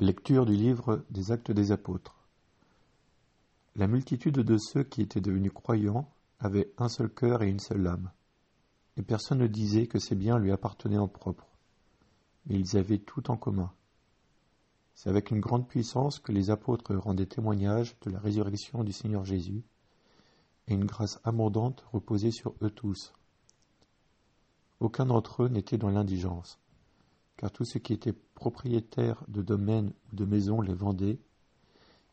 Lecture du livre des Actes des Apôtres. La multitude de ceux qui étaient devenus croyants avait un seul cœur et une seule âme, et personne ne disait que ses biens lui appartenaient en propre, mais ils avaient tout en commun. C'est avec une grande puissance que les apôtres rendaient témoignage de la résurrection du Seigneur Jésus, et une grâce abondante reposait sur eux tous. Aucun d'entre eux n'était dans l'indigence, car tous ceux qui étaient propriétaires de domaines ou de maisons les vendaient,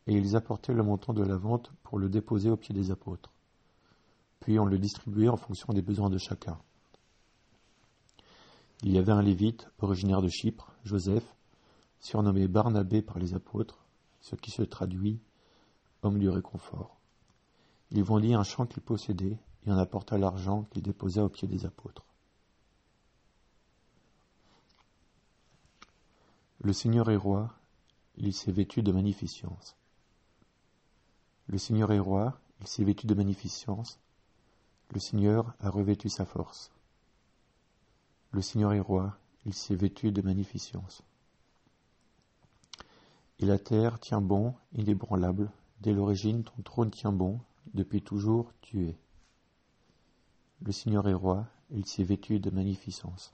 et ils apportaient le montant de la vente pour le déposer aux pieds des apôtres. Puis on le distribuait en fonction des besoins de chacun. Il y avait un lévite, originaire de Chypre, Joseph, surnommé Barnabé par les apôtres, ce qui se traduit homme du réconfort. Il vendit un champ qu'il possédait et en apporta l'argent qu'il déposa aux pieds des apôtres. Le Seigneur est roi, il s'est vêtu de magnificence. Le Seigneur est roi, il s'est vêtu de magnificence. Le Seigneur a revêtu sa force. Le Seigneur est roi, il s'est vêtu de magnificence. Et la terre tient bon, inébranlable, dès l'origine ton trône tient bon, depuis toujours tu es. Le Seigneur est roi, il s'est vêtu de magnificence.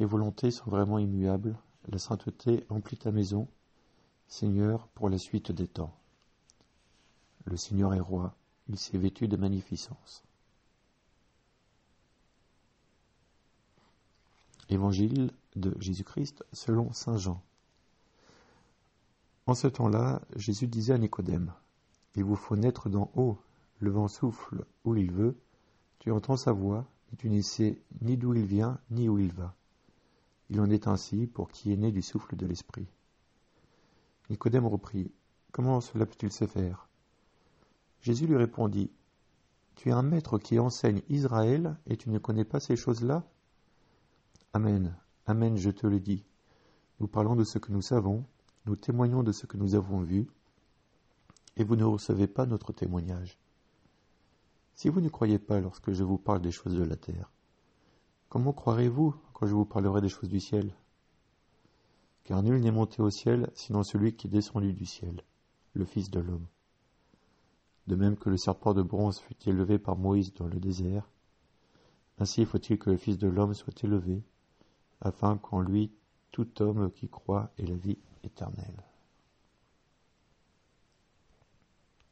Tes volontés sont vraiment immuables, la sainteté emplit ta maison, Seigneur, pour la suite des temps. Le Seigneur est roi, il s'est vêtu de magnificence. Évangile de Jésus-Christ selon Saint Jean. En ce temps-là, Jésus disait à Nicodème, Il vous faut naître d'en haut, le vent souffle où il veut, tu entends sa voix, et tu ne sais ni d'où il vient, ni où il va. Il en est ainsi pour qui est né du souffle de l'Esprit. Nicodème reprit, Comment cela peut-il se faire? Jésus lui répondit, Tu es un maître qui enseigne Israël, et tu ne connais pas ces choses-là? Amen, Amen, je te le dis. Nous parlons de ce que nous savons, nous témoignons de ce que nous avons vu, et vous ne recevez pas notre témoignage. Si vous ne croyez pas lorsque je vous parle des choses de la terre, comment croirez-vous je vous parlerai des choses du ciel Car nul n'est monté au ciel sinon celui qui est descendu du ciel, le Fils de l'homme. De même que le serpent de bronze fut élevé par Moïse dans le désert, ainsi faut-il que le Fils de l'homme soit élevé, afin qu'en lui tout homme qui croit ait la vie éternelle.